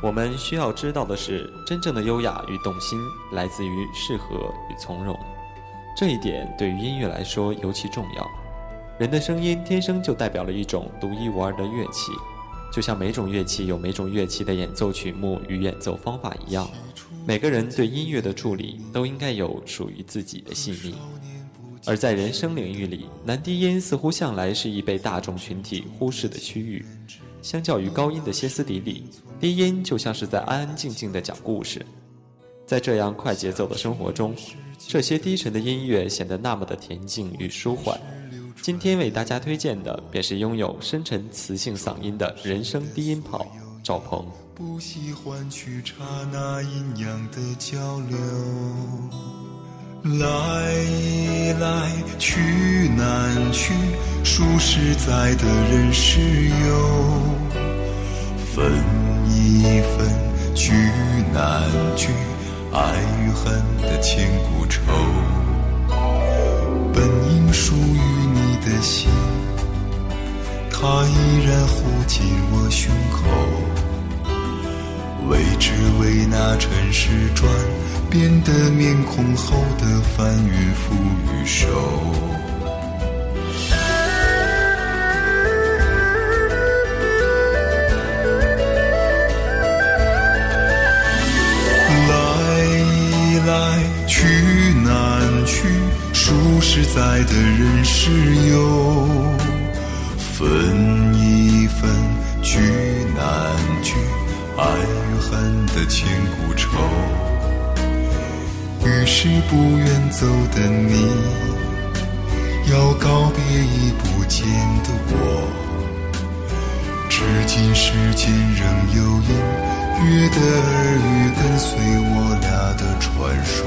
我们需要知道的是，真正的优雅与动心来自于适合与从容。这一点对于音乐来说尤其重要。人的声音天生就代表了一种独一无二的乐器，就像每种乐器有每种乐器的演奏曲目与演奏方法一样，每个人对音乐的处理都应该有属于自己的细腻。而在人声领域里，男低音似乎向来是已被大众群体忽视的区域。相较于高音的歇斯底里，低音就像是在安安静静的讲故事。在这样快节奏的生活中，这些低沉的音乐显得那么的恬静与舒缓。今天为大家推荐的，便是拥有深沉磁性嗓音的人声低音炮赵鹏。不喜欢去查那阴阳的交流，来来去难去，数十载的人世游。分一分，聚难聚，爱与恨的千古愁。本应属于你的心，它依然护紧我胸口。为只为那尘世转变的面孔后的翻云覆雨手。来易来去难去，数十载的人世游，分一分，聚难聚，爱与恨的千古愁。于是不愿走的你，要告别已不见的我。至今世间仍有隐约的耳语，跟随我俩的传说。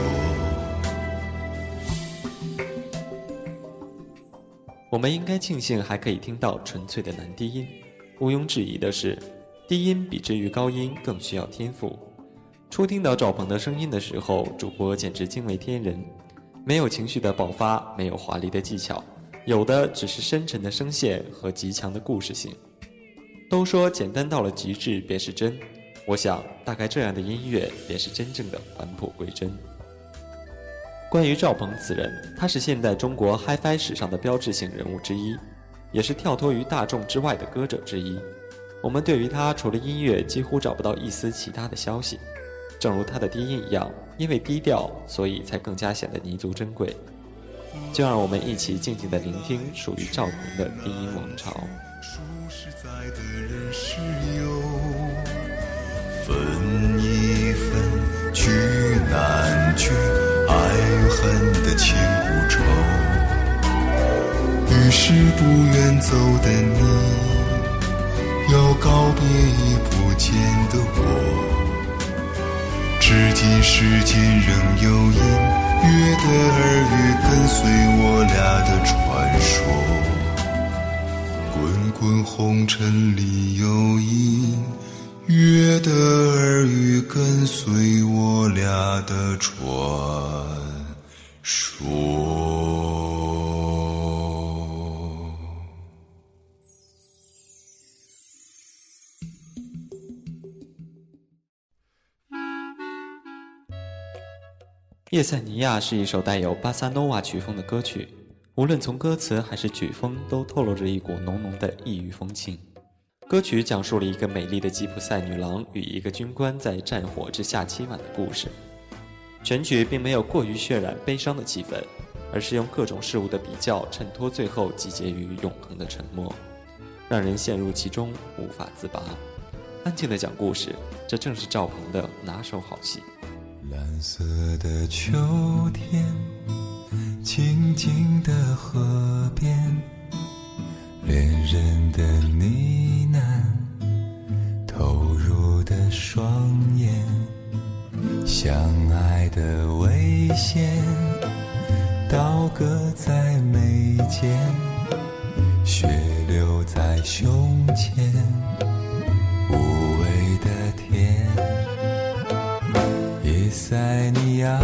我们应该庆幸还可以听到纯粹的男低音。毋庸置疑的是，低音比之于高音更需要天赋。初听到赵鹏的声音的时候，主播简直惊为天人。没有情绪的爆发，没有华丽的技巧，有的只是深沉的声线和极强的故事性。都说简单到了极致便是真，我想大概这样的音乐便是真正的返璞归真。关于赵鹏此人，他是现代中国 HiFi 史上的标志性人物之一，也是跳脱于大众之外的歌者之一。我们对于他除了音乐，几乎找不到一丝其他的消息。正如他的低音一样，因为低调，所以才更加显得弥足珍贵。就让我们一起静静的聆听属于赵鹏的低音王朝。分一分，聚难聚。爱恨的千古愁，于是不愿走的你，要告别已不见的我。至今世间仍有隐约的耳语，跟随我俩的传说。滚滚红尘里有隐约的耳语，跟随我俩的传。说。叶塞尼亚是一首带有巴萨诺瓦曲风的歌曲。无论从歌词还是曲风，都透露着一股浓浓的异域风情。歌曲讲述了一个美丽的吉普赛女郎与一个军官在战火之下凄婉的故事。全曲并没有过于渲染悲伤的气氛，而是用各种事物的比较衬托，最后集结于永恒的沉默，让人陷入其中无法自拔。安静的讲故事，这正是赵鹏的拿手好戏。蓝色的秋天，静静的河边，恋人的呢喃，投入的。双眼，相爱的危险，刀割在眉间，血流在胸前，塞尼亚，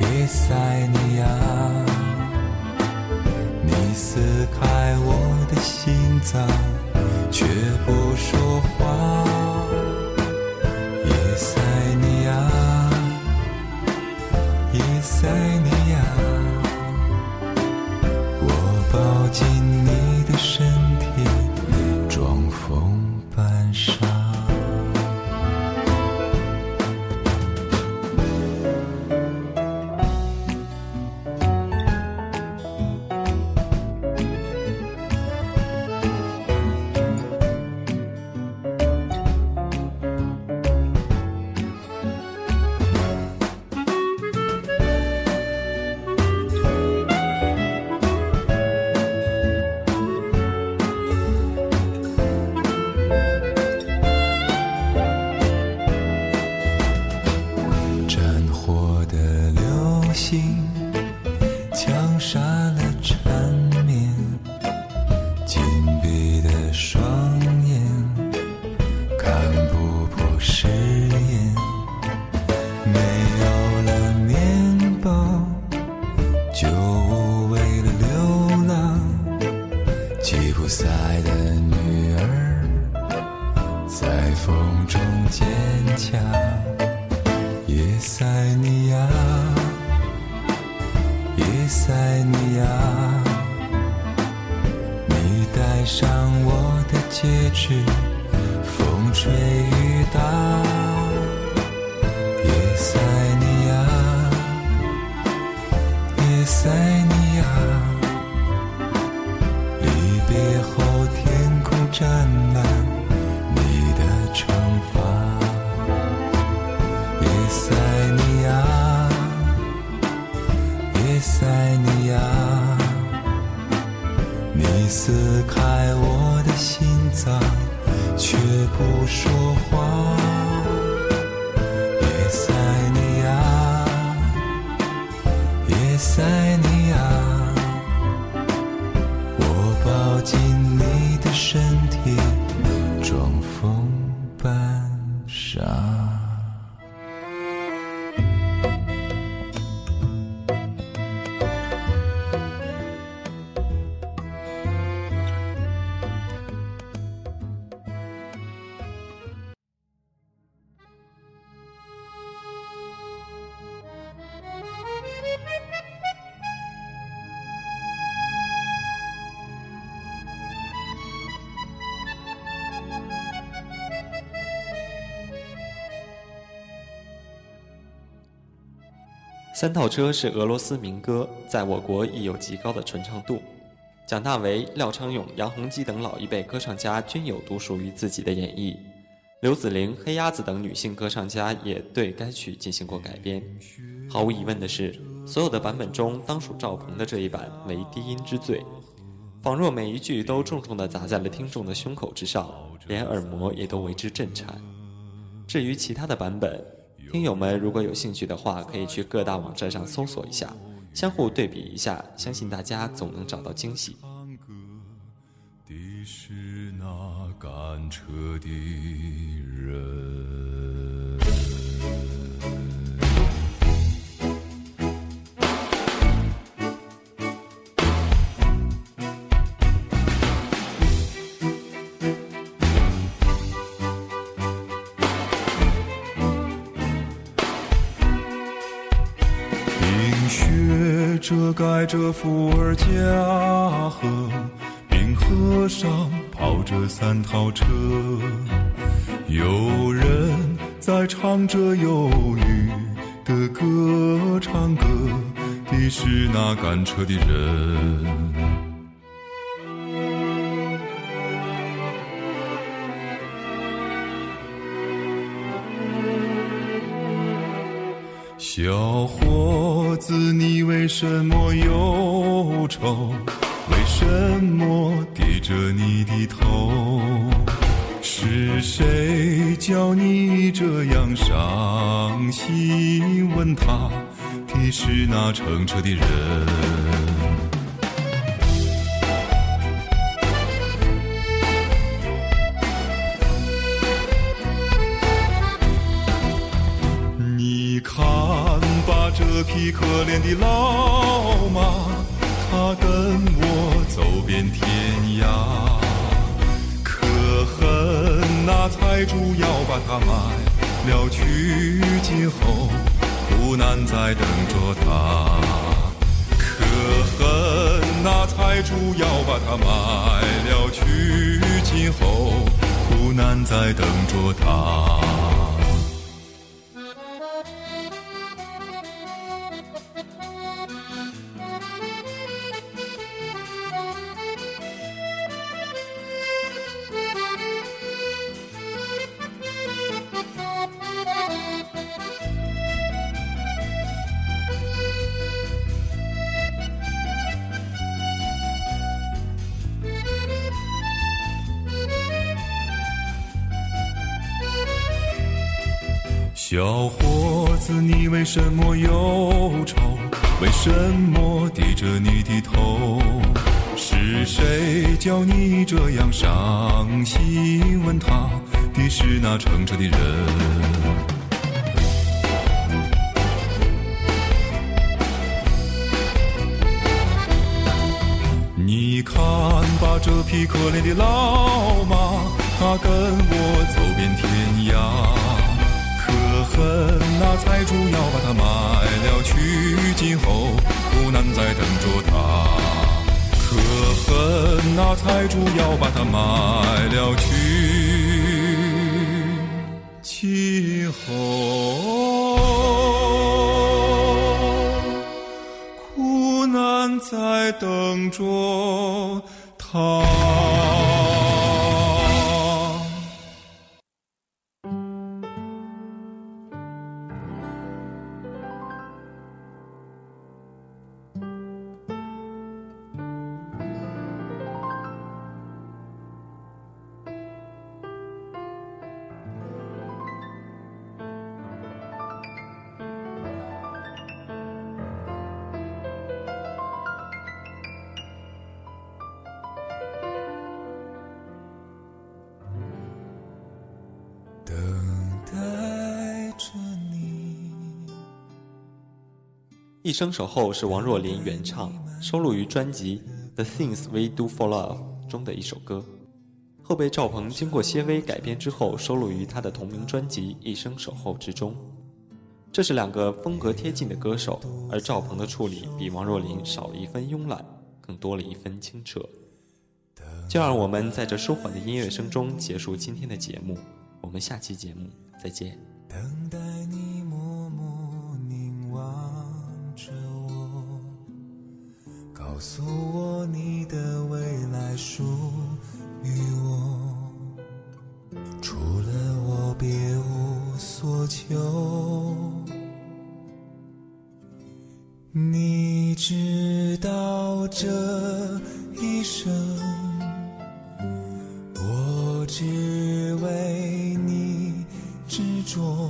叶塞尼亚，你撕开我的心脏。却不说话，叶塞尼亚，叶塞静。塞尼亚你撕开我的心脏却不说话。也塞尼亚也塞尼三套车是俄罗斯民歌，在我国亦有极高的传唱度。蒋大为、廖昌永、杨洪基等老一辈歌唱家均有独属于自己的演绎，刘子玲、黑鸭子等女性歌唱家也对该曲进行过改编。毫无疑问的是，所有的版本中，当属赵鹏的这一版为低音之最，仿若每一句都重重地砸在了听众的胸口之上，连耳膜也都为之震颤。至于其他的版本，听友们如果有兴趣的话可以去各大网站上搜索一下相互对比一下相信大家总能找到惊喜。的是那赶车的人。着伏尔加河，冰河上跑着三套车，有人在唱着忧郁的歌，唱歌的是那赶车的人。小伙子，你为什么忧愁？为什么低着你的头？是谁叫你这样伤心？问他的是那乘车的人。匹可怜的老马，它跟我走遍天涯。可恨那财主要把它卖了去，今后苦难在等着他。可恨那财主要把它卖了去，今后苦难在等着他。小伙子，你为什么忧愁？为什么低着你的头？是谁叫你这样伤心？问他的是那乘车的人。你看吧，这匹可怜的老马，它跟我走遍天涯。恨那财主要把它卖了去，今后苦难在等着他。可恨那财主要把它卖了去，今后苦难在等着他。一生守候是王若琳原唱，收录于专辑《The Things We Do for Love》中的一首歌，后被赵鹏经过些微改编之后收录于他的同名专辑《一生守候》之中。这是两个风格贴近的歌手，而赵鹏的处理比王若琳少了一分慵懒，更多了一分清澈。就让我们在这舒缓的音乐声中结束今天的节目，我们下期节目再见。等待你默默凝望。着我告诉我你的未来属于我，除了我别无所求。你知道这一生，我只为你执着，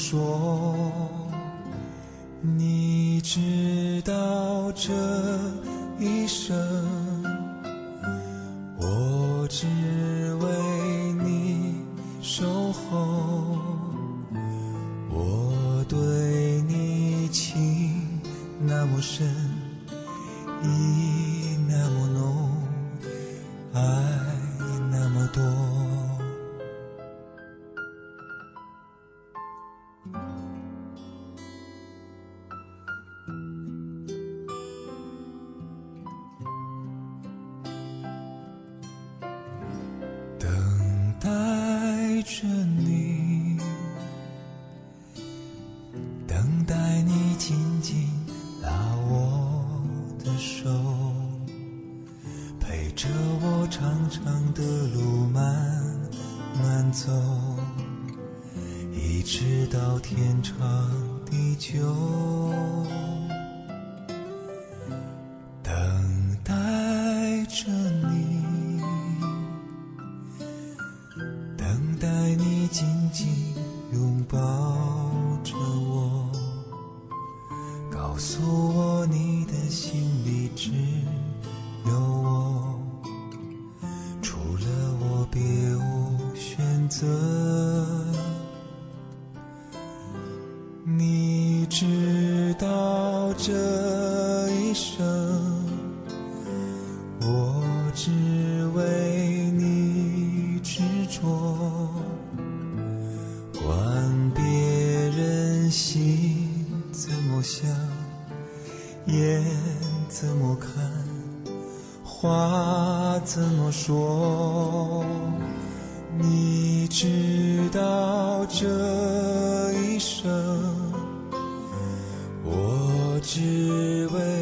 说？你知道这一生，我只为你守候。我对你情那么深，意那么浓。爱手，陪着我长长的路慢慢走，一直到天长地久。这一生，我只为你执着，管别人心怎么想，眼怎么看，话怎么说，你知道这一生。只为